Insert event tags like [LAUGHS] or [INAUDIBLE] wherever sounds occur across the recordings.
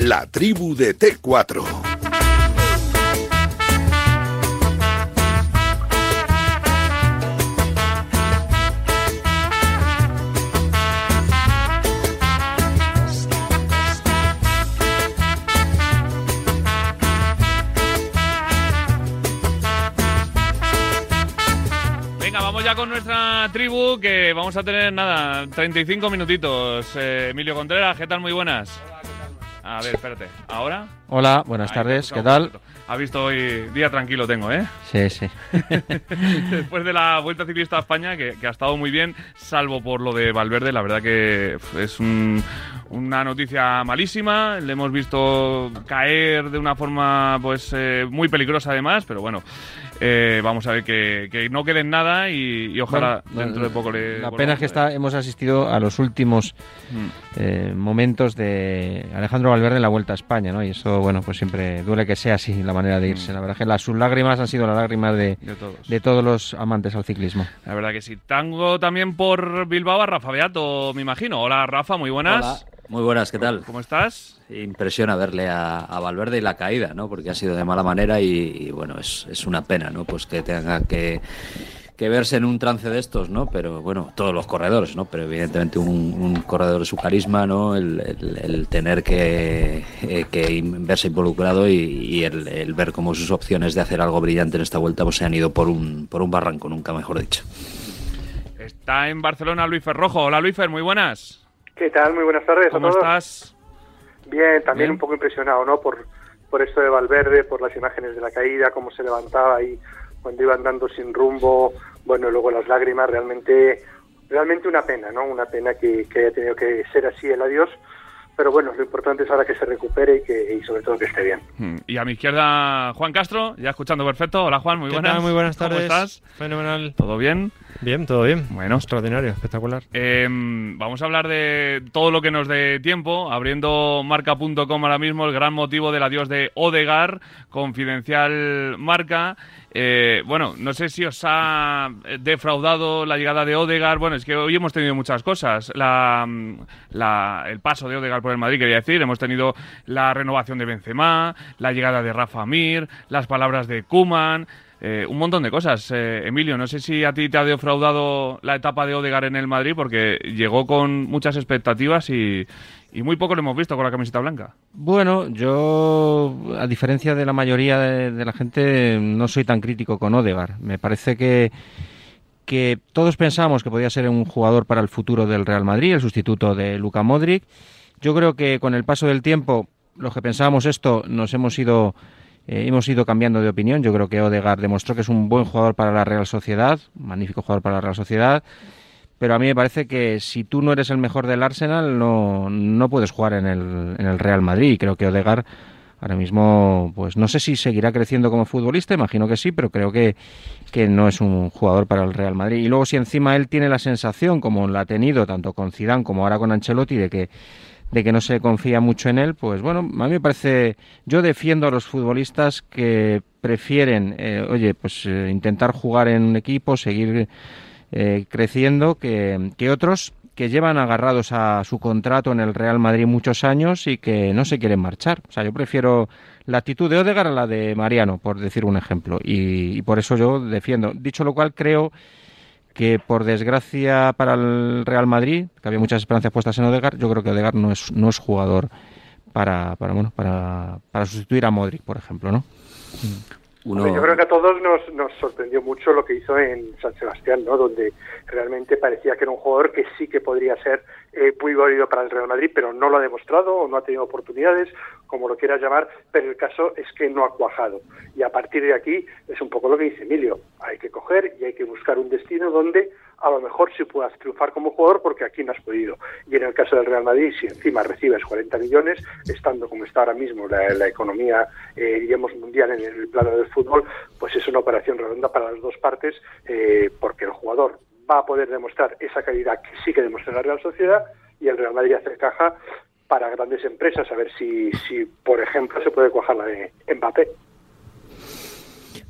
La tribu de T4. con nuestra tribu que vamos a tener nada, 35 minutitos. Eh, Emilio Contreras, ¿qué tal? Muy buenas. A ver, espérate. ¿Ahora? Hola, buenas tardes, ¿qué tal? Ha visto hoy día tranquilo tengo, ¿eh? Sí, sí. [LAUGHS] Después de la Vuelta Ciclista a España, que, ha estado muy bien, salvo por lo de Valverde, la verdad que es una noticia malísima. Le hemos visto caer de una forma pues eh, muy peligrosa además, pero bueno, eh, vamos a ver que, no quede en nada y, ojalá dentro de poco le. La pena es que está, hemos asistido a los últimos mm. eh, momentos de Alejandro Valverde en la Vuelta a España, ¿no? Y eso, bueno, pues siempre duele que sea así la manera de irse. Mm. La verdad que las, sus lágrimas han sido las lágrimas de, de, todos. los amantes al ciclismo. La verdad que sí. Tango también por Bilbao a Rafa Beato, me imagino. Hola Rafa, muy buenas. Muy buenas, ¿qué tal? ¿Cómo estás? Impresiona verle a, Valverde y la caída, ¿no? Porque ha sido de mala manera y, bueno, es, una pena, ¿no? Pues que tenga que, verse en un trance de estos, ¿no? Pero bueno, todos los corredores, ¿no? Pero evidentemente un, corredor de su carisma, ¿no? El, tener que, eh, verse involucrado y, el, ver cómo sus opciones de hacer algo brillante en esta vuelta pues se han ido por un, por un barranco, nunca mejor dicho. Está en Barcelona Luis Ferrojo. Hola Luis Fer, muy buenas. ¿Qué tal? Muy buenas tardes ¿Cómo a todos. estás? Bien, también un poco impresionado, ¿no? Por, por esto de Valverde, por las imágenes de la caída, cómo se levantaba ahí cuando iba andando sin rumbo, bueno, luego las lágrimas, realmente, realmente una pena, ¿no? Una pena que, que haya tenido que ser así el adiós, pero bueno, lo importante es ahora que se recupere y que y sobre todo que esté bien. Hmm. Y a mi izquierda, Juan Castro, ya escuchando perfecto. Hola Juan, muy buenas. Muy buenas tardes. ¿Cómo estás? Fenomenal. ¿Todo bien? Bien, todo bien. Bueno. Extraordinario, espectacular. Em, vamos a hablar de todo lo que nos dé tiempo, abriendo marca.com ahora mismo, el gran motivo del adiós de Odegar, confidencial marca. Eh, bueno, no sé si os ha defraudado la llegada de Odegar. Bueno, es que hoy hemos tenido muchas cosas. La, el paso de Odegar por el Madrid, quería decir. Hemos tenido la renovación de Benzema, la llegada de Rafa Mir, las palabras de Kuman. Eh, un montón de cosas. Eh, Emilio, no sé si a ti te ha defraudado la etapa de Odegar en el Madrid porque llegó con muchas expectativas y, muy poco lo hemos visto con la camiseta blanca. Bueno, yo, a diferencia de la mayoría de, la gente, no soy tan crítico con Odegar. Me parece que, que todos pensábamos que podía ser un jugador para el futuro del Real Madrid, el sustituto de Luka Modric. Yo creo que con el paso del tiempo, los que pensábamos esto, nos hemos ido eh, hemos ido cambiando de opinión. Yo creo que Odegaard demostró que es un buen jugador para la Real Sociedad, un magnífico jugador para la Real Sociedad. Pero a mí me parece que si tú no eres el mejor del Arsenal, no, no puedes jugar en el, en el Real Madrid. Y creo que Odegaard ahora mismo, pues no sé si seguirá creciendo como futbolista, imagino que sí, pero creo que, que no es un jugador para el Real Madrid. Y luego si encima él tiene la sensación, como la ha tenido tanto con Zidane como ahora con Ancelotti, de que de que no se confía mucho en él, pues bueno, a mí me parece, yo defiendo a los futbolistas que prefieren, eh, oye, pues eh, intentar jugar en un equipo, seguir eh, creciendo, que, que otros que llevan agarrados a su contrato en el Real Madrid muchos años y que no se quieren marchar. O sea, yo prefiero la actitud de Odegar a la de Mariano, por decir un ejemplo, y, y por eso yo defiendo. Dicho lo cual, creo que por desgracia para el Real Madrid, que había muchas esperanzas puestas en Odegaard, yo creo que Odegaard no es, no es jugador para, para, bueno, para, para sustituir a Modric, por ejemplo, ¿no? Yo creo que a todos nos, nos sorprendió mucho lo que hizo en San Sebastián, ¿no? Donde realmente parecía que era un jugador que sí que podría ser eh, muy válido para el Real Madrid, pero no lo ha demostrado o no ha tenido oportunidades, como lo quieras llamar, pero el caso es que no ha cuajado. Y a partir de aquí es un poco lo que dice Emilio, hay que coger y hay que buscar un destino donde a lo mejor sí puedas triunfar como jugador porque aquí no has podido. Y en el caso del Real Madrid, si encima recibes 40 millones, estando como está ahora mismo la, economía, eh, digamos, mundial en el plano del fútbol, pues es una operación redonda para las dos partes eh, porque el jugador va a poder demostrar esa calidad que sí que demuestra la Real Sociedad y el Real Madrid hace caja para grandes empresas, a ver si, si por ejemplo, se puede cuajar la de Mbappé.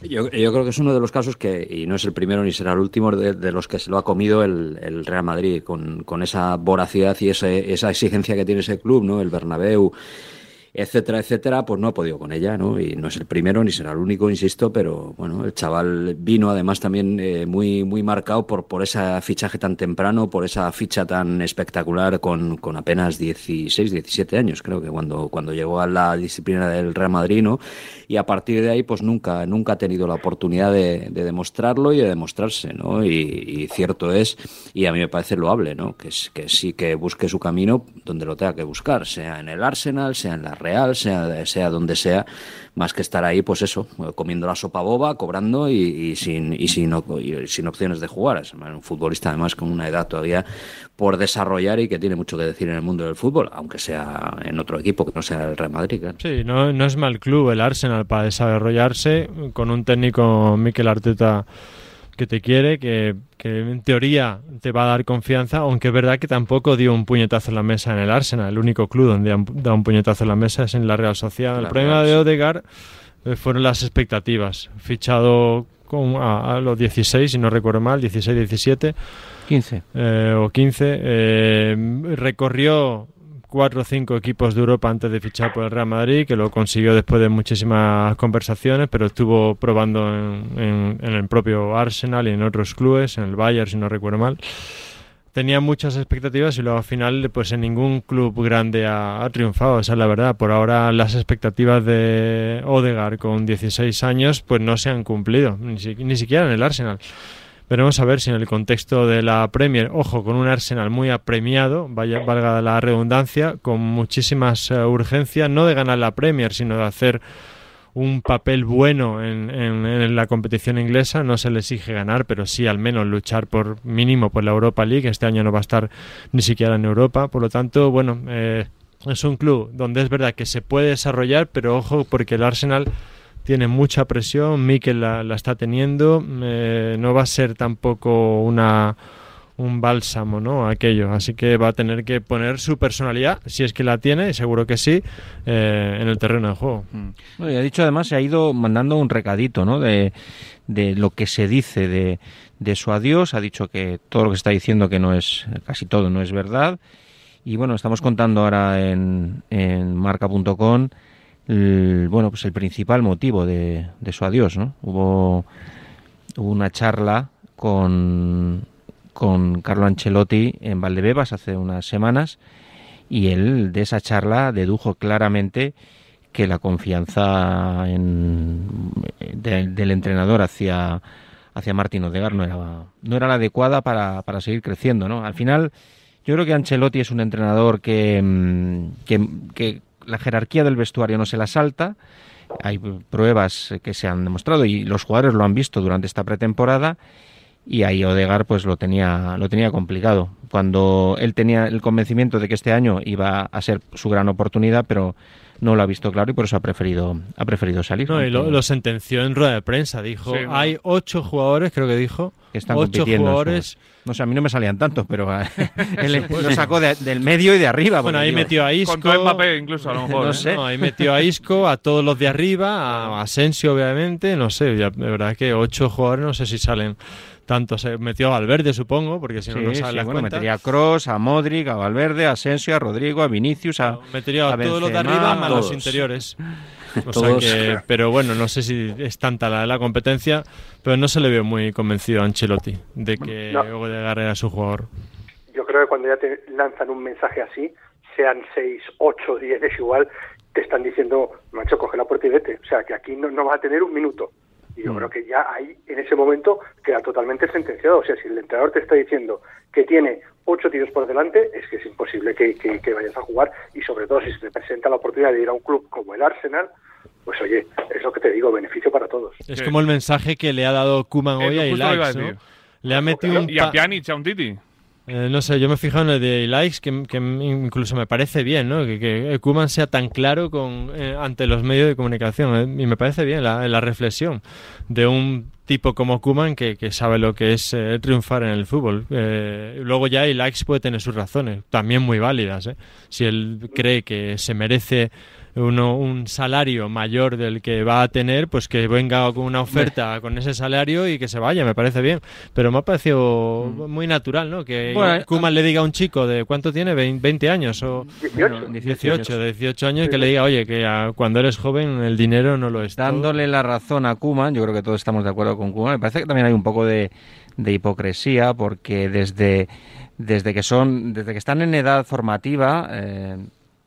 Yo, yo, creo que es uno de los casos que, y no es el primero ni será el último, de, los que se lo ha comido el, el Real Madrid, con, con, esa voracidad y esa exigencia que tiene ese club, ¿no? El Bernabéu etcétera, etcétera, pues no ha podido con ella, ¿no? Y no es el primero ni será el único, insisto, pero bueno, el chaval vino además también eh, muy, muy marcado por, por ese fichaje tan temprano, por esa ficha tan espectacular con, con apenas 16, 17 años, creo que cuando, cuando llegó a la disciplina del Real Madrid, ¿no? Y a partir de ahí, pues nunca, nunca ha tenido la oportunidad de, demostrarlo y de demostrarse, ¿no? Y, cierto es, y a mí me parece loable, ¿no? Que, que sí que busque su camino donde lo tenga que buscar, sea en el Arsenal, sea en la Real, sea, sea donde sea, más que estar ahí, pues eso, comiendo la sopa boba, cobrando y, sin, y sin, sin opciones de jugar. Es un futbolista además con una edad todavía por desarrollar y que tiene mucho que decir en el mundo del fútbol, aunque sea en otro equipo que no sea el Real Madrid. Sí, no, no es mal club el Arsenal para desarrollarse con un técnico Mikel Arteta que te quiere, que, en teoría te va a dar confianza, aunque es verdad que tampoco dio un puñetazo en la mesa en el Arsenal. El único club donde da un puñetazo en la mesa es en la Real Sociedad. el problema de Odegaard eh, fueron las expectativas. Fichado con, a, los 16, si no recuerdo mal, 16, 17. 15. o 15. Eh, recorrió cuatro o cinco equipos de Europa antes de fichar por el Real Madrid, que lo consiguió después de muchísimas conversaciones, pero estuvo probando en, el propio Arsenal y en otros clubes, en el Bayern, si no recuerdo mal. Tenía muchas expectativas y luego al final pues en ningún club grande ha, triunfado, esa es la verdad. Por ahora las expectativas de Odegaard con 16 años pues no se han cumplido, ni, ni siquiera en el Arsenal. Veremos a ver si en el contexto de la Premier, ojo, con un Arsenal muy apremiado, vaya, valga la redundancia, con muchísimas uh, urgencias, no de ganar la Premier, sino de hacer un papel bueno en, en, la competición inglesa. No se le exige ganar, pero sí al menos luchar por mínimo por la Europa League. Este año no va a estar ni siquiera en Europa. Por lo tanto, bueno, eh, es un club donde es verdad que se puede desarrollar, pero ojo porque el Arsenal tiene mucha presión, Mikel la, está teniendo, eh, no va a ser tampoco una un bálsamo, ¿no? Aquello, así que va a tener que poner su personalidad, si es que la tiene, seguro que sí, eh, en el terreno de juego. Mm. ha dicho además, se ha ido mandando un recadito, ¿no? De, de lo que se dice de, de su adiós, ha dicho que todo lo que está diciendo que no es, casi todo no es verdad, y bueno, estamos contando ahora en, en marca.com el, bueno, pues el principal motivo de, su adiós, ¿no? Hubo, una charla con, con Carlo Ancelotti en Valdebebas hace unas semanas y él de esa charla dedujo claramente que la confianza en, del entrenador hacia, hacia Martín Odegar no era, no era la adecuada para, para seguir creciendo, ¿no? Al final, yo creo que Ancelotti es un entrenador que, mm, que, que la jerarquía del vestuario no se la salta. Hay pruebas que se han demostrado y los jugadores lo han visto durante esta pretemporada y ahí Odegar pues lo tenía lo tenía complicado. Cuando él tenía el convencimiento de que este año iba a ser su gran oportunidad pero no lo ha visto claro y por eso ha preferido ha preferido salir no, y lo, sentenció en rueda de prensa dijo hay ocho jugadores creo que dijo que están ocho jugadores no sé, a mí no me salían tantos, pero eh, [LAUGHS] él lo sacó del medio y de arriba. Bueno, ahí metió a Isco. Con todo Mbappé incluso, a lo mejor. No ¿eh? sé. ahí metió a Isco, a todos los de arriba, a Asensio, obviamente. No sé, de verdad que ocho jugadores, no sé si salen tantos. Se metió a Valverde, supongo, porque si no, no sale sí, bueno, Metería a Kroos, a Modric, a Valverde, a Asensio, a Rodrigo, a Vinicius, a. metería a, todos los de arriba, a los interiores. [LAUGHS] pero bueno, no sé si es tanta la, la competencia, pero no se le vio muy convencido a Ancelotti de que no. Odegaard era su jugador. Yo creo que cuando ya te lanzan un mensaje así, sean 6, 8, 10, es igual, te están diciendo, macho, coge la puerta y vete. O sea, que aquí no, no vas a tener un minuto. Y yo mm. creo que ya ahí, en ese momento, queda totalmente sentenciado. O sea, si el entrenador te está diciendo que tiene ocho tiros por delante, es que es imposible que, que, vayas a jugar. Y sobre todo, si se te presenta la oportunidad de ir a un club como el Arsenal, pues oye, es lo que te digo, beneficio para todos. Es como el mensaje que le ha dado Kuman hoy a Ilaix, ¿no? Le ha metido un y a Pjanic, a un Titi. Eh, no sé, yo me he fijado en el de likes que, que, incluso me parece bien, ¿no? Que, que Kuman sea tan claro con, eh, ante los medios de comunicación. Eh, y me parece bien la, la, reflexión de un tipo como Kuman que, que sabe lo que es triunfar en el fútbol. luego ya likes puede tener sus razones, también muy válidas. Si él cree que se merece uno, un salario mayor del que va a tener, pues que venga con una oferta con ese salario y que se vaya, me parece bien. Pero me ha parecido mm. muy natural, ¿no? Que bueno, Kuman le diga a un chico de cuánto tiene, 20 años o 18, 18, 18 años, que le diga, oye, que cuando eres joven el dinero no lo es. Dándole la razón a Kuman, yo creo que todos estamos de acuerdo con Kuman, me parece que también hay un poco de, de hipocresía porque desde desde que son desde que están en edad formativa eh,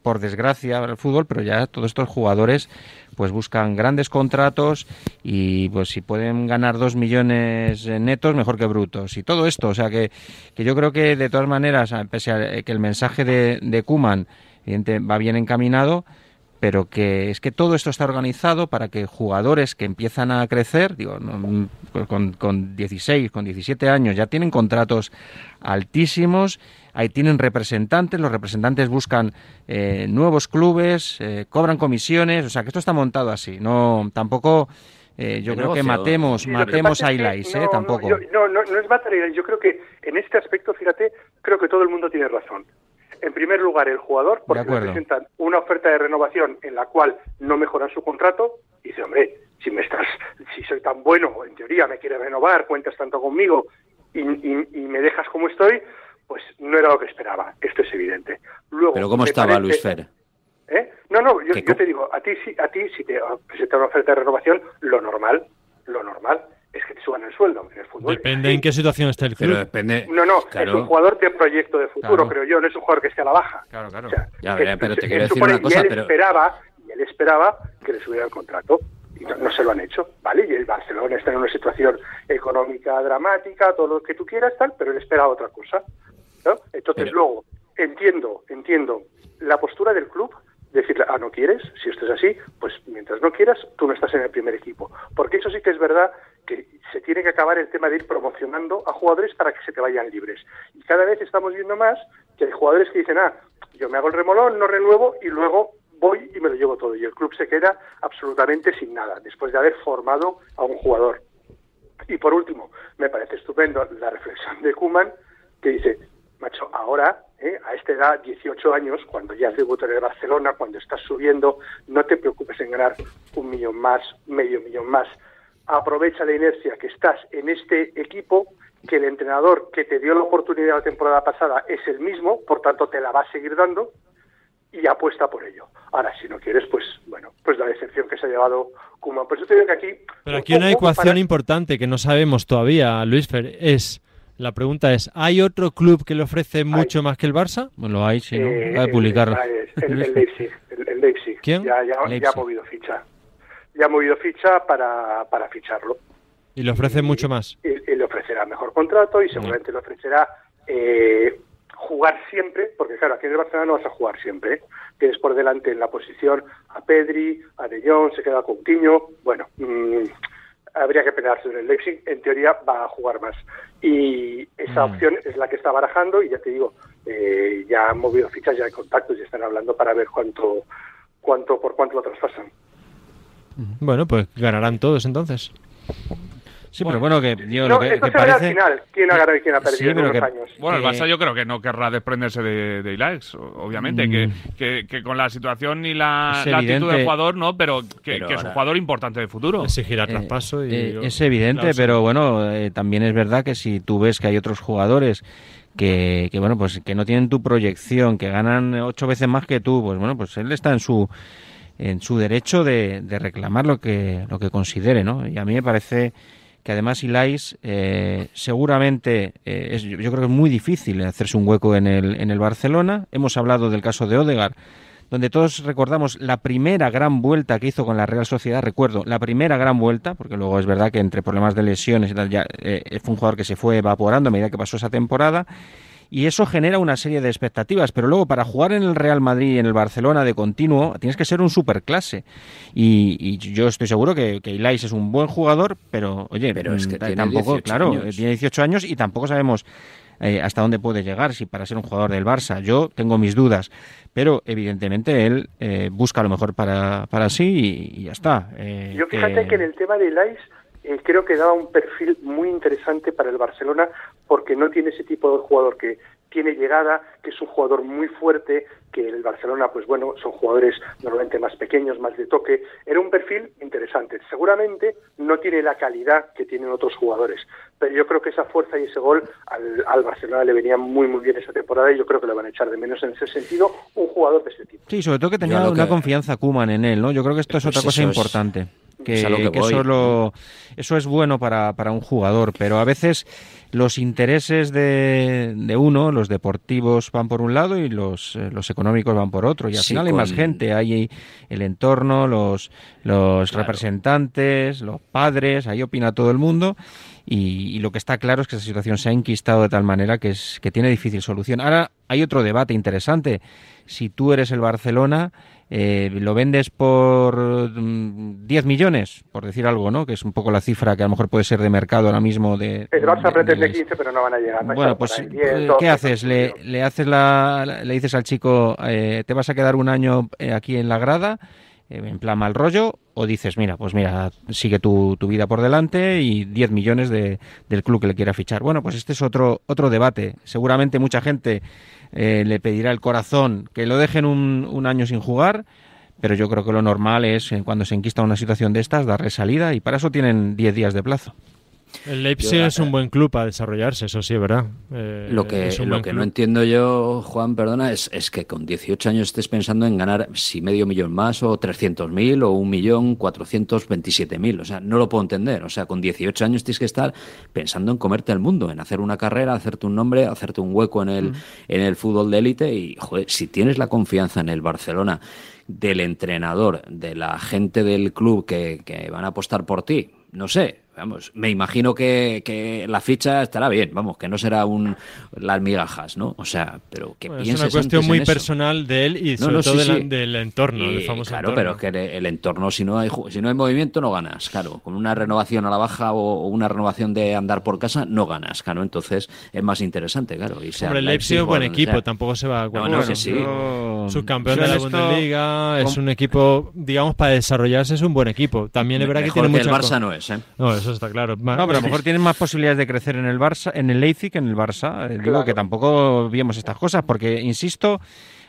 por desgracia el fútbol, pero ya todos estos jugadores pues buscan grandes contratos y pues si pueden ganar dos millones netos mejor que brutos. Y todo esto, o sea que, que yo creo que de todas maneras, pese a que el mensaje de, de Kuman va bien encaminado, pero que es que todo esto está organizado para que jugadores que empiezan a crecer, digo, con, con 16, con 17 años, ya tienen contratos altísimos, ahí tienen representantes, los representantes buscan eh, nuevos clubes, eh, cobran comisiones, o sea que esto está montado así, no tampoco... Eh, yo creo que matemos, matemos a Ilais, ¿eh? Tampoco. No, no, no, es matar a Yo creo que en este aspecto, fíjate, creo que todo el mundo tiene razón en primer lugar el jugador, porque le presentan una oferta de renovación en la cual no mejoran su contrato, y dice, hombre, si me estás, si soy tan bueno, en teoría me quieres renovar, cuentas tanto conmigo y, me dejas como estoy, pues no era lo que esperaba. Esto es evidente. Luego, Pero ¿cómo estaba Luis Fer? ¿Eh? No, no, yo, te digo, a ti, a ti si te presentan una oferta de renovación, lo normal, lo normal es que te suban el sueldo en el fútbol. Depende en qué situación está el club. depende... No, no, es un jugador de proyecto de futuro, creo yo, no es un jugador que esté a la baja. Claro, claro. ya, pero te quiero decir una cosa, y él pero... Esperaba, y él esperaba que le subiera el contrato, y no, se lo han hecho, ¿vale? Y el Barcelona está en una situación económica dramática, todo lo que tú quieras, tal, pero él esperaba otra cosa, ¿no? Entonces, luego, entiendo, entiendo la postura del club, decirle, ah, no quieres, si esto es así, pues mientras no quieras, tú no estás en el primer equipo. Porque eso sí que es verdad que se tiene que acabar el tema de ir promocionando a jugadores para que se te vayan libres. Y cada vez estamos viendo más que hay jugadores que dicen, ah, yo me hago el remolón, no renuevo y luego voy y me lo llevo todo. Y el club se queda absolutamente sin nada, después de haber formado a un jugador. Y por último, me parece estupendo la reflexión de Kuman, que dice, macho, ahora, ¿eh? a esta edad, 18 años, cuando ya has debutado en Barcelona, cuando estás subiendo, no te preocupes en ganar un millón más, medio millón más aprovecha la inercia que estás en este equipo, que el entrenador que te dio la oportunidad la temporada pasada es el mismo, por tanto te la va a seguir dando y apuesta por ello. Ahora, si no quieres, pues bueno, pues la decepción que se ha llevado Kuma. Por eso te digo que aquí... Pero aquí una ecuación importante que no sabemos todavía, Luis Fer, es... La pregunta es, ¿hay otro club que le ofrece mucho más que el Barça? Bueno, lo hay, sí, ¿no? Eh, a publicarlo. El, Leipzig, el, Leipzig. ¿Quién? Ya, ya, ya ha movido ficha ya ha movido ficha para, para ficharlo. ¿Y le ofrece mucho más? Y, le ofrecerá mejor contrato y seguramente le ofrecerá eh, jugar siempre, porque claro, aquí en el Barcelona no vas a jugar siempre. ¿eh? Tienes por delante en la posición a Pedri, a De Jong, se queda Coutinho. Bueno, mm, habría que pelearse en el Leipzig. En teoría va a jugar más. Y esa mm. opción es la que está barajando y ya te digo, eh, ya han movido fichas, ya hay contactos y están hablando para ver cuánto, cuánto por cuánto lo traspasan. Bueno, pues ganarán todos entonces. Sí, pero bueno, que yo no, lo que, esto se parece... al final, quién ha ganado y quién ha perdido en unos años. Bueno, el Barça yo creo que no querrá desprenderse de, de Ilaix, obviamente, que, mm. que, que, con la situación y la, actitud del jugador, no, pero que, es un jugador importante de futuro. Exigirá traspaso y... Eh, es evidente, pero bueno, eh, también es verdad que si tú ves que hay otros jugadores que, que, bueno, pues que no tienen tu proyección, que ganan ocho veces más que tú, pues bueno, pues él está en su en su derecho de, de, reclamar lo que, lo que considere, ¿no? Y a mí me parece que además Ilais eh, seguramente eh, es, yo creo que es muy difícil hacerse un hueco en el, en el Barcelona. Hemos hablado del caso de Odegar, donde todos recordamos la primera gran vuelta que hizo con la Real Sociedad, recuerdo, la primera gran vuelta, porque luego es verdad que entre problemas de lesiones y tal, ya eh, fue un jugador que se fue evaporando a medida que pasó esa temporada, y eso genera una serie de expectativas, pero luego para jugar en el Real Madrid y en el Barcelona de continuo tienes que ser un superclase y, y yo estoy seguro que, que Ilais es un buen jugador, pero oye, pero es que tampoco, claro, años. tiene 18 años y tampoco sabemos eh, hasta dónde puede llegar si para ser un jugador del Barça. Yo tengo mis dudas, pero evidentemente él eh, busca lo mejor para, para sí y, y ya está. Eh, yo fíjate que... que en el tema de Ilais eh, creo que daba un perfil muy interesante para el Barcelona porque no tiene ese tipo de jugador que, tiene llegada, que es un jugador muy fuerte, que el Barcelona, pues bueno, son jugadores normalmente más pequeños, más de toque. Era un perfil interesante. Seguramente no tiene la calidad que tienen otros jugadores, pero yo creo que esa fuerza y ese gol al, Barcelona le venía muy, muy bien esa temporada y yo creo que le van a echar de menos en ese sentido un jugador de ese tipo. Sí, sobre todo que tenía una confianza Kuman en él, ¿no? Yo creo que esto es pues otra cosa importante. Que, eso, eso es bueno para, para un jugador, pero a veces los intereses de, de, uno, los deportivos van por un lado y los, eh, los económicos van por otro. Y al final hay más gente, hay el entorno, los, los representantes, los padres, ahí opina todo el mundo. Y, lo que está claro es que esa situación se ha enquistado de tal manera que, es, que tiene difícil solución. Ahora hay otro debate interesante. Si tú eres el Barcelona, eh, lo vendes por 10 mm, millones, por decir algo, ¿no? Que es un poco la cifra que a lo mejor puede ser de mercado ahora mismo. De, el Barça pretende 15, pero no van a llegar. bueno, pues, eh, ¿qué haces? Le, le, haces la, le dices al chico, eh, te vas a quedar un año aquí en la grada, en plan mal rollo, o dices, mira, pues mira, sigue tu, tu vida por delante y 10 millones de, del club que le quiera fichar. Bueno, pues este es otro, otro debate. Seguramente mucha gente eh, le pedirá el corazón que lo dejen un, un año sin jugar, pero yo creo que lo normal es, eh, cuando se enquista una situación de estas, darle salida y para eso tienen 10 días de plazo. El Leipzig es un buen club para desarrollarse, eso sí, ¿verdad? Eh, lo que, lo que no entiendo yo, Juan, perdona, es, es, que con 18 años estés pensando en ganar si medio millón más o 300.000 o un millón 427.000. O sea, no lo puedo entender. O sea, con 18 años tienes que estar pensando en comerte el mundo, en hacer una carrera, hacerte un nombre, hacerte un hueco en el, en el fútbol de élite. Y, joder, si tienes la confianza en el Barcelona del entrenador, de la gente del club que, que van a apostar por ti, no sé, vamos, me imagino que, que, la ficha estará bien, vamos, que no será un las migajas, ¿no? O sea, pero que Es una cuestión muy personal de él y sobre todo del, entorno, del famoso Claro, pero es que el entorno, si no hay si no hay movimiento, no ganas, claro. Con una renovación a la baja o, una renovación de andar por casa, no ganas, claro. Entonces es más interesante, claro. Y Hombre, el Leipzig es buen equipo, tampoco se va a... No, no, sí, Subcampeón de la Bundesliga, es un equipo, digamos, para desarrollarse es un buen equipo. También es verdad que tiene mucha... el Barça no es, ¿eh? No, eso está claro. No, pero a lo mejor tienen más posibilidades de crecer en el Barça, en el Leipzig que en el Barça. Eh, digo que tampoco vimos estas cosas, porque insisto,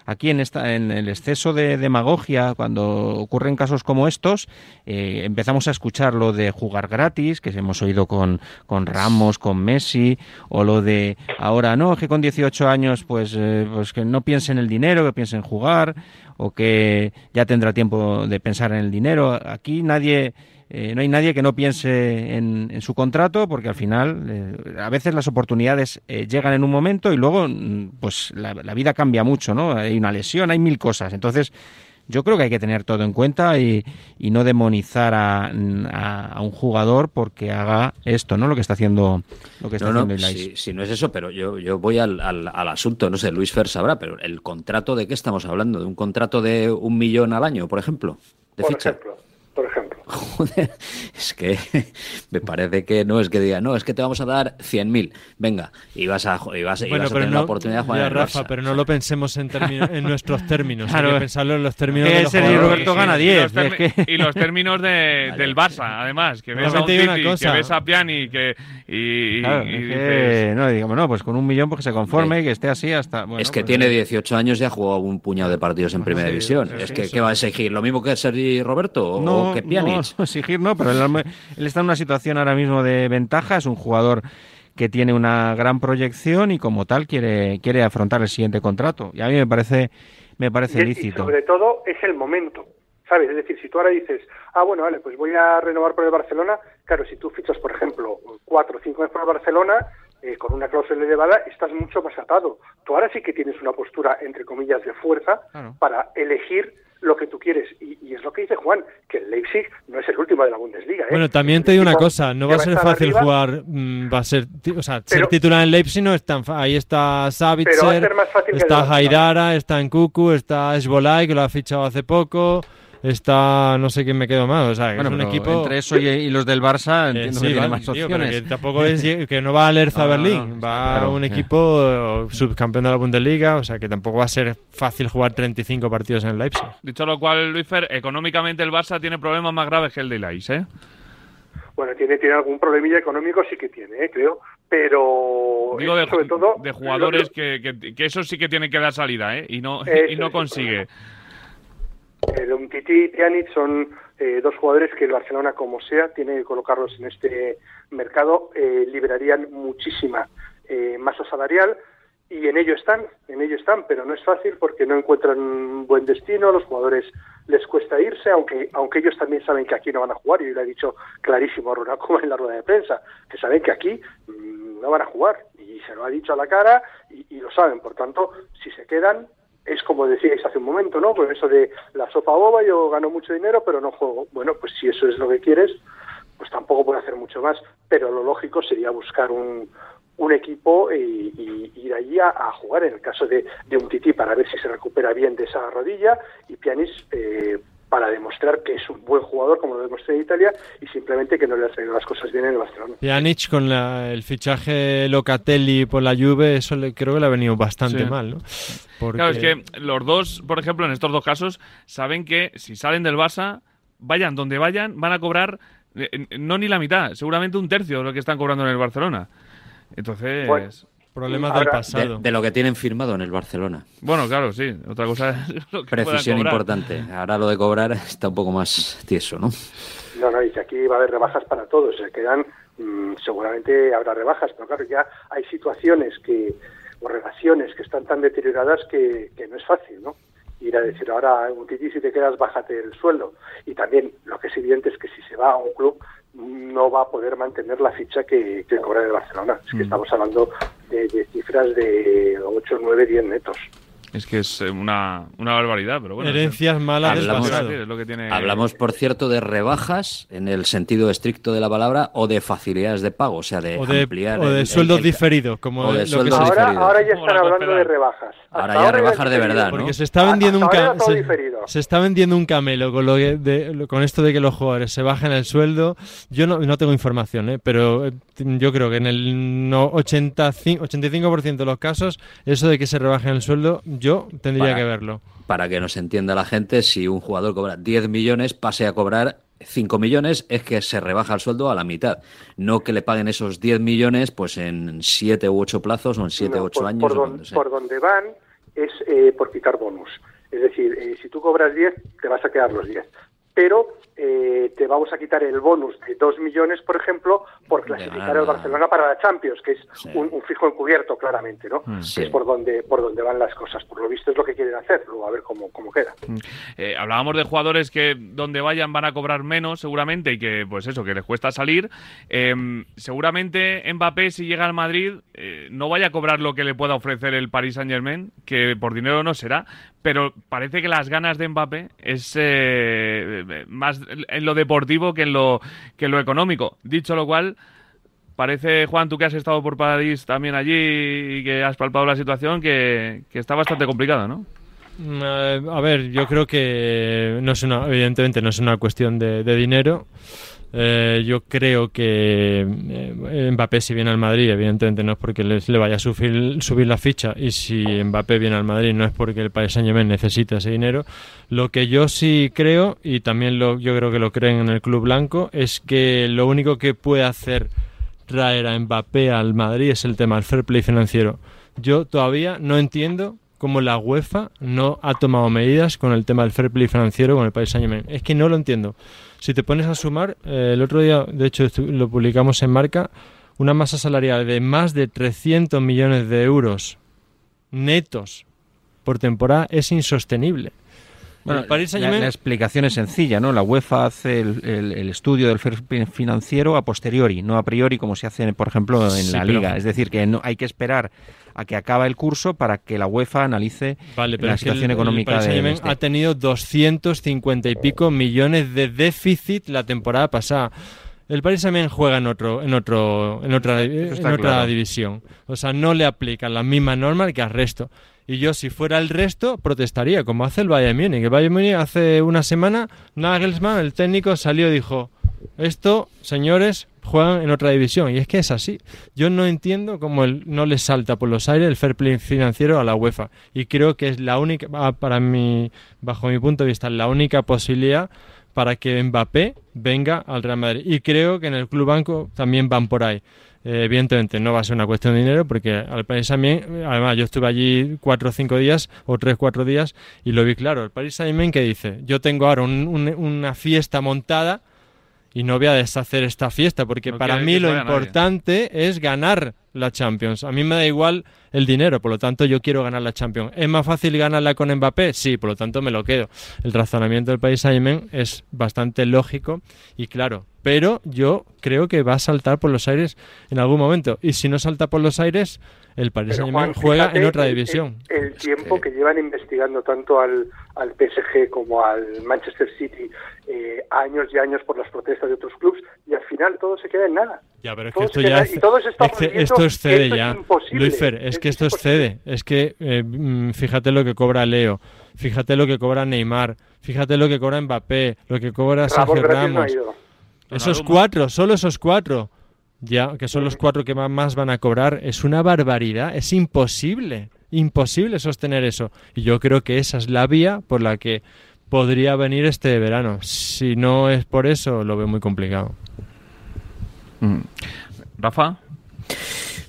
aquí en esta en el exceso de demagogia cuando ocurren casos como estos eh, empezamos a escuchar lo de jugar gratis que hemos oído con, con Ramos con Messi o lo de ahora no que con 18 años pues eh, pues que no piense en el dinero que piense en jugar o que ya tendrá tiempo de pensar en el dinero aquí nadie eh, no hay nadie que no piense en, su contrato porque al final eh, a veces las oportunidades eh, llegan en un momento y luego mm, pues la, vida cambia mucho, ¿no? Hay una lesión, hay mil cosas. Entonces yo creo que hay que tener todo en cuenta y, no demonizar a, un jugador porque haga esto, ¿no? Lo que está haciendo, lo que está no, no, si, no es eso, pero yo, yo voy al, al, asunto, no sé, Luis Fer sabrá, pero el contrato de qué estamos hablando, de un contrato de un millón al año, por ejemplo, de ficha por ejemplo. [LAUGHS] Joder, es que me parece que no es que diga, no, es que te vamos a dar 100.000, venga, y vas a, y vas, bueno, a tener la oportunidad de jugar Rafa, pero no lo pensemos en, en nuestros términos, claro, hay que pensarlo en los términos de los y Roberto gana 10. Y los, términos de, [LAUGHS] del Barça, además, que ves a un Titi, que ves a Piani, que... Y, claro, y, no, digamos, no, pues con un millón porque se conforme y que esté así hasta... es que pues tiene 18 años y ha jugado un puñado de partidos en Primera División. es que, ¿qué va a exigir? ¿Lo mismo que Sergi Roberto? No, que No, exigir no, pero él, está en una situación ahora mismo de ventaja, es un jugador que tiene una gran proyección y como tal quiere, quiere afrontar el siguiente contrato. Y a mí me parece, me parece lícito. sobre todo es el momento, ¿sabes? Es decir, si tú ahora dices, ah, bueno, vale, pues voy a renovar por el Barcelona, claro, si tú fichas, por ejemplo, cuatro o cinco años por el Barcelona, eh, con una cláusula elevada, estás mucho más atado. Tú ahora sí que tienes una postura, entre comillas, de fuerza para elegir lo que tú quieres. Y, es lo que dice Juan, que el Leipzig no es el último de la Bundesliga. ¿eh? Bueno, también te digo una cosa, no va a ser fácil jugar, mm, va a ser, o sea, ser titular en Leipzig no es tan Ahí está Savitzer, está Jairara, está Nkuku, está Esbolay, que lo ha fichado hace poco está no sé quién me quedo más. O sea, es un equipo. Entre eso y, los del Barça, eh, entiendo que tiene más opciones. que tampoco es que no va a Lerza Berlín, va a un equipo subcampeón de la Bundesliga, o sea que tampoco va a ser fácil jugar 35 partidos en el Leipzig. Dicho lo cual, Luis Fer, económicamente el Barça tiene problemas más graves que el de Leipzig, ¿eh? Bueno, tiene, tiene algún problemilla económico, sí que tiene, ¿eh? creo, pero Digo de, sobre todo de jugadores que, que, eso sí que tiene que dar salida ¿eh? y no y no consigue el Umtiti y Pjanic son eh, dos jugadores que el Barcelona como sea tiene que colocarlos en este mercado eh, liberarían muchísima eh, masa salarial y en ello están, en ello están, pero no es fácil porque no encuentran un buen destino, los jugadores les cuesta irse, aunque aunque ellos también saben que aquí no van a jugar, y lo ha dicho clarísimo a Ronald [LAUGHS] en la rueda de prensa, que saben que aquí mm, no van a jugar, y se lo ha dicho a la cara y lo saben, por tanto, si se quedan, es como decíais hace un momento, ¿no? Con eso de la sopa boba, yo gano mucho dinero, pero no juego. Bueno, pues si eso es lo que quieres, pues tampoco puedo hacer mucho más, pero lo lógico sería buscar un, un equipo y, ir allí a, jugar en el caso de, de un Titi para ver si se recupera bien de esa rodilla y Pianis eh, para demostrar que es un buen jugador, como lo demostré en Italia, y simplemente que no le ha traído las cosas bien en el Barcelona. Pjanic con el fichaje Locatelli por la Juve, eso le, creo que le ha venido bastante mal, ¿no? Claro, es que los dos, por ejemplo, en estos dos casos, saben que si salen del Barça, vayan donde vayan, van a cobrar eh, no ni la mitad, seguramente un tercio de lo que están cobrando en el Barcelona. Entonces... Problemas del pasado. De, lo que tienen firmado en el Barcelona. Bueno, claro, sí. Otra cosa es lo que Precisión importante. Ahora lo de cobrar está un poco más tieso, ¿no? No, no, dice aquí va a haber rebajas para todos. Se quedan, mm, seguramente habrá rebajas, pero claro, ya hay situaciones que o relaciones que están tan deterioradas que, que no es fácil, ¿no? ir a decir ahora un titi si te quedas bájate el sueldo y también lo que es evidente es que si se va a un club no va a poder mantener la ficha que, que cobra de Barcelona. Es que mm. estamos hablando de, de, cifras de 8, 9, 10 netos. Es que es eh, una, una barbaridad, pero bueno. Herencias malas hablamos, lo que tiene... hablamos, por cierto, de rebajas en el sentido estricto de la palabra o de facilidades de pago, o sea, de, ampliar. O de sueldos diferidos, como de sueldos ahora, ahora ya están hablando de rebajas. Ahora, ya rebajas de verdad, Porque se está vendiendo un se, está vendiendo un camelo con lo de, con esto de que los jugadores se bajen el sueldo. Yo no, no tengo información, ¿eh? pero eh, yo creo que en el 85, 85% de los casos eso de que se rebajen el sueldo yo tendría que verlo. Para que nos entienda la gente, si un jugador cobra 10 millones, pase a cobrar 5 millones, es que se rebaja el sueldo a la mitad. No que le paguen esos 10 millones pues en 7 u 8 plazos o en 7 u 8 años. Por, donde van es eh, por quitar bonus. Es decir, eh, si tú cobras 10, te vas a quedar los 10. Pero eh, te vamos a quitar el bonus de 2 millones, por ejemplo, por clasificar al Barcelona para la Champions, que es un, fijo encubierto, claramente, ¿no? Mm. Es por donde, por donde van las cosas. Por lo visto es lo que quieren hacer, luego a ver cómo, cómo queda. Mm. Eh, hablábamos de jugadores que donde vayan van a cobrar menos, seguramente, y que, pues eso, que les cuesta salir. Em, seguramente Mbappé, si llega al Madrid, eh, no vaya a cobrar lo que le pueda ofrecer el Paris Saint-Germain, que por dinero no será, pero parece que las ganas de Mbappé es más en lo deportivo que en lo, que en lo económico. Dicho lo cual, parece, Juan, tú que has estado por París también allí y que has palpado la situación, que, está bastante complicada, ¿no? Eh, a ver, yo creo que no es una, evidentemente no es una cuestión de dinero. Eh, yo creo que eh, Mbappé si viene al Madrid, evidentemente no es porque le vaya a subir, subir, la ficha y si Mbappé viene al Madrid no es porque el Paris Saint Germain necesita ese dinero. Lo que yo sí creo, y también lo, yo creo que lo creen en el Club Blanco, es que lo único que puede hacer traer a Mbappé al Madrid es el tema del fair play financiero. Yo todavía no entiendo cómo la UEFA no ha tomado medidas con el tema del fair play financiero con el Paris Saint Germain. Es que no lo entiendo. Si te pones a sumar, eh, el otro día, de hecho, lo publicamos en marca, una masa salarial de más de 300 millones de euros netos por temporada es insostenible. Bueno, la, explicación es sencilla, ¿no? La UEFA hace el, estudio del financiero a posteriori, no a priori como se hace, por ejemplo, en la Liga. Es decir, que no hay que esperar a que acabe el curso para que la UEFA analice la situación económica de este. ha tenido 250 y pico millones de déficit la temporada pasada. El Paris Saint-Germain juega en otro, en otro, en otra, en otra división. O sea, no le aplican las mismas normas que al resto. Y yo, si fuera el resto, protestaría, como hace el Bayern Múnich. El Bayern Múnich hace una semana, Nagelsmann, el técnico, salió y dijo: Esto, señores, juegan en otra división. Y es que es así. Yo no entiendo cómo el, no le salta por los aires el fair play financiero a la UEFA. Y creo que es la única, ah, para mí, bajo mi punto de vista, la única posibilidad para que Mbappé venga al Real Madrid. Y creo que en el Club Banco también van por ahí. eh, evidentemente no va a ser una cuestión de dinero porque al Paris Saint-Germain, además yo estuve allí cuatro o cinco días o tres, cuatro días y lo vi claro. El Paris Saint-Germain que dice, yo tengo ahora una fiesta montada y no voy a deshacer esta fiesta, porque para mí lo importante es ganar la Champions. A mí me da igual el dinero, por lo tanto yo quiero ganar la Champions. ¿Es más fácil ganarla con Mbappé? Sí, por lo tanto me lo quedo. El razonamiento del país Saint es bastante lógico y claro, pero yo creo que va a saltar por los aires en algún momento. Y si no salta por los aires, el Paris Saint-Germain juega en otra división. El, tiempo que... llevan investigando tanto al, al PSG como al Manchester City eh, años y años por las protestas de otros clubes y al final todo se queda en nada. Ya, pero es que esto ya es, esto excede ya. Luis Fer, es, que esto excede. Es que eh, mm, fíjate lo que cobra Leo, fíjate lo que cobra Neymar, fíjate lo que cobra Mbappé, lo que cobra Sergio Ramos. Esos cuatro, solo esos cuatro ya que son los cuatro que más van a cobrar, es una barbaridad, es imposible, imposible sostener eso. Y yo creo que esa es la vía por la que podría venir este verano. Si no es por eso, lo veo muy complicado. Mm. Rafa.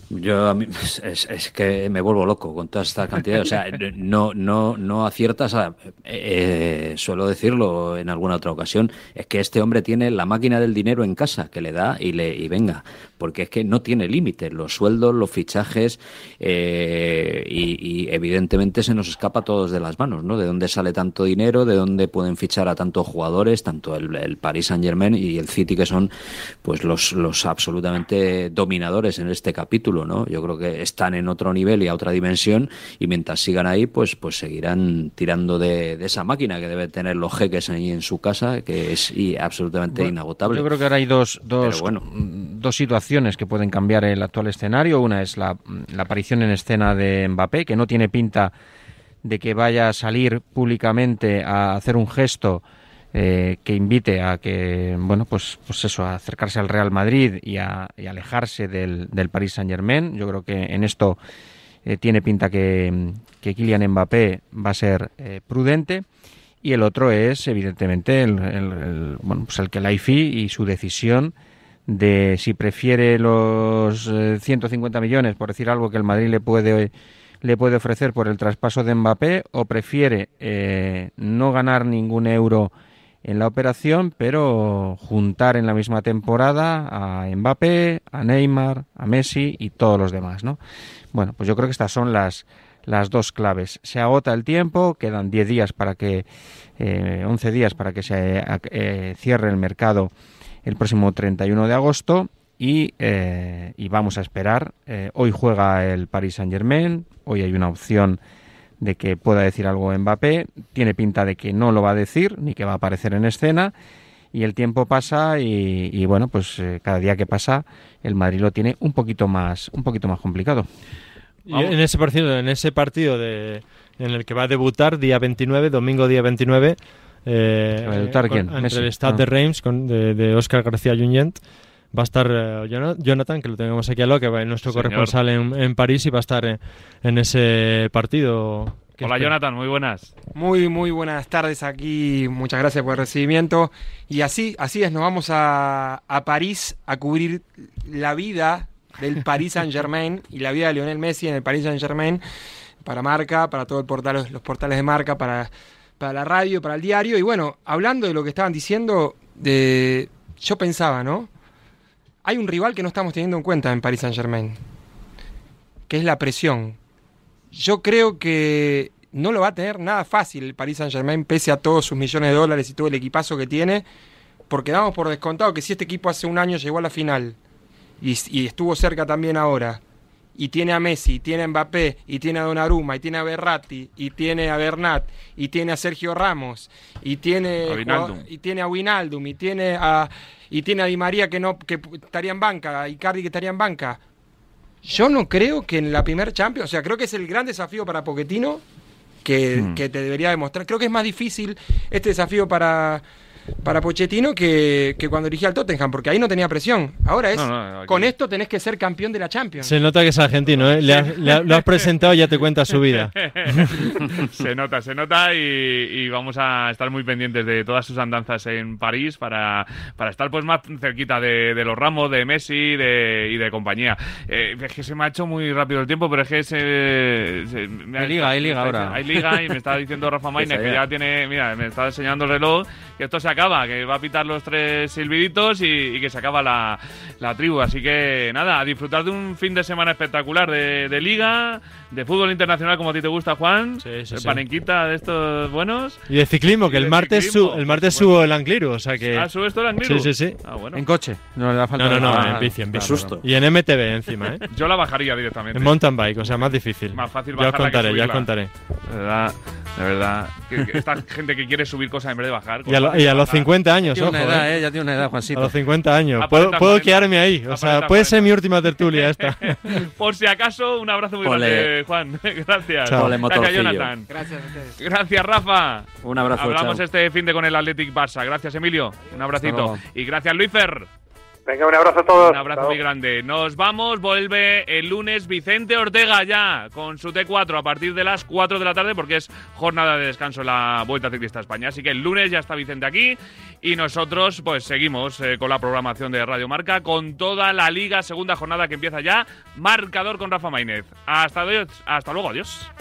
Yo a mí, [LAUGHS] es, que me vuelvo loco con toda esta cantidad. O sea, [LAUGHS] no, no, no aciertas. A, eh, suelo decirlo en alguna otra ocasión. Es que este hombre tiene la máquina del dinero en casa que le da y le y venga, porque es que no tiene límites. Los sueldos, los fichajes eh, y, evidentemente se nos escapa a todos de las manos, ¿no? De dónde sale tanto dinero, de dónde pueden fichar a tantos jugadores, tanto el, el Paris Saint Germain y el City que son, pues los los absolutamente dominadores en este capítulo. Yo creo que están en otro nivel y a otra dimensión y mientras sigan ahí, pues, pues seguirán tirando de, esa máquina que deben tener los jeques ahí en su casa, que es absolutamente inagotable. Yo creo que ahora hay dos, dos, dos situaciones que pueden cambiar el actual escenario. Una es la, la aparición en escena de Mbappé, que no tiene pinta de que vaya a salir públicamente a hacer un gesto eh, que invite a que, bueno, pues, pues eso, a acercarse al Real Madrid y a, alejarse del, del, Paris Saint Germain. Yo creo que en esto eh, tiene pinta que, que, Kylian Mbappé va a ser eh, prudente. Y el otro es, evidentemente, el, bueno, pues el que la IFI y su decisión de si prefiere los 150 millones, por decir algo que el Madrid le puede le puede ofrecer por el traspaso de Mbappé o prefiere no ganar ningún euro en la operación, pero juntar en la misma temporada a Mbappé, a Neymar, a Messi y todos los demás, ¿no? Bueno, pues yo creo que estas son las, las dos claves. Se agota el tiempo, quedan 10 días para que, eh, 11 días para que se eh, cierre el mercado el próximo 31 de agosto y, eh, y vamos a esperar. Eh, hoy juega el Paris Saint Germain, hoy hay una opción de que pueda decir algo Mbappé, tiene pinta de que no lo va a decir ni que va a aparecer en escena y el tiempo pasa y, bueno, pues eh, cada día que pasa el Madrid lo tiene un poquito más un poquito más complicado. en ese partido, en ese partido de, en el que va a debutar día 29, domingo día 29, eh, ¿Va a debutar quién? Entre el Stade de. Reims con, de, de Oscar García Junyent va a estar eh, Jonathan, que lo tenemos aquí a lo que va nuestro corresponsal en, París y va a estar en, ese partido. Hola Jonathan, muy buenas. Muy, muy buenas tardes aquí, muchas gracias por el recibimiento. Y así, así es, nos vamos a, París a cubrir la vida del Paris [LAUGHS] Saint Germain y la vida de Lionel Messi en el Paris Saint Germain para marca, para todos portal, los portales de marca, para, para la radio, para el diario. Y bueno, hablando de lo que estaban diciendo, de, yo pensaba, ¿no? Hay un rival que no estamos teniendo en cuenta en Paris Saint Germain, que es la presión. Yo creo que no lo va a tener nada fácil el Paris Saint Germain, pese a todos sus millones de dólares y todo el equipazo que tiene, porque damos por descontado que si este equipo hace un año llegó a la final y, estuvo cerca también ahora, y tiene a Messi, y tiene a Mbappé, y tiene a Donnarumma, y tiene a Berratti, y tiene a Bernat, y tiene a Sergio Ramos, y tiene, y tiene a Winaldum, y tiene a y tiene a Di María que no que estaría en banca, a Icardi que estaría en banca. Yo no creo que en la primer Champions, o sea, creo que es el gran desafío para Pochettino que, hmm. que te debería demostrar. Creo que es más difícil este desafío para para Pochettino que, que cuando dirigía al Tottenham, porque ahí no tenía presión. Ahora es, No, no, aquí- con esto tenés que ser campeón de la Champions. Se nota que es argentino, ¿eh? Le has- le ha- lo has presentado y ya te cuenta su vida. [LAUGHS] se nota, se nota y, y vamos a estar muy pendientes de todas sus andanzas en París para, para estar pues más cerquita de, de los ramos, de Messi de, y de compañía. Eh, es que se me ha hecho muy rápido el tiempo, pero es que se, se- me ha- Hay liga, hay liga ahora. Hay liga y me está diciendo Rafa [LAUGHS] Esa que ya. tiene, mira, me está enseñando el reloj, que esto se acaba, que va a pitar los tres silbiditos y, y que se acaba la, la tribu. Así que nada, a disfrutar de un fin de semana espectacular de, de liga, de fútbol internacional como a ti te gusta, Juan. Sí, sí, de sí. panenquita de estos buenos. Y de ciclismo, que el martes, ciclismo. su- el martes Bueno. subo el Angliru, o sea que... ¿Ah, sube esto el Angliru? Sí, sí, sí. Ah, bueno. En coche. No le da falta No, no, no, en bici, en bici. susto. Y en MTB encima, ¿eh? [LAUGHS] Yo la bajaría directamente. En mountain bike, o sea, más difícil. Más fácil Ya os bajarla que contaré, ya os contaré. De verdad, de verdad. Que- que esta [LAUGHS] gente que quiere subir cosas en vez de bajar. Y a, lo- y a los bajar. 50 años, Tiene ojo, una edad, ¿eh? ¿eh? Ya tiene una edad, A Juancito. los 50 años. Aparenta Puedo, puedo 40. quedarme ahí. O sea, Aparenta puede ser 40. mi última tertulia esta. [LAUGHS] Por si acaso, un abrazo muy Ole. grande, Juan. [LAUGHS] Gracias. Chao. Ole, Gracias. Jonathan. Gracias a ustedes. Gracias, Rafa. Un abrazo, Hablamos chao. este fin de con el Athletic Barça. Gracias, Emilio. Un abracito. Y gracias, Luifer. Venga, un abrazo a todos. Un abrazo Chao. muy grande. Nos vamos, vuelve el lunes Vicente Ortega ya con su T4 a partir de las 4 de la tarde porque es jornada de descanso en la Vuelta Ciclista a España. Así que el lunes ya está Vicente aquí y nosotros pues seguimos eh, con la programación de Radio Marca con toda la liga, segunda jornada que empieza ya, marcador con Rafa Maínez. Hasta, hasta luego, adiós.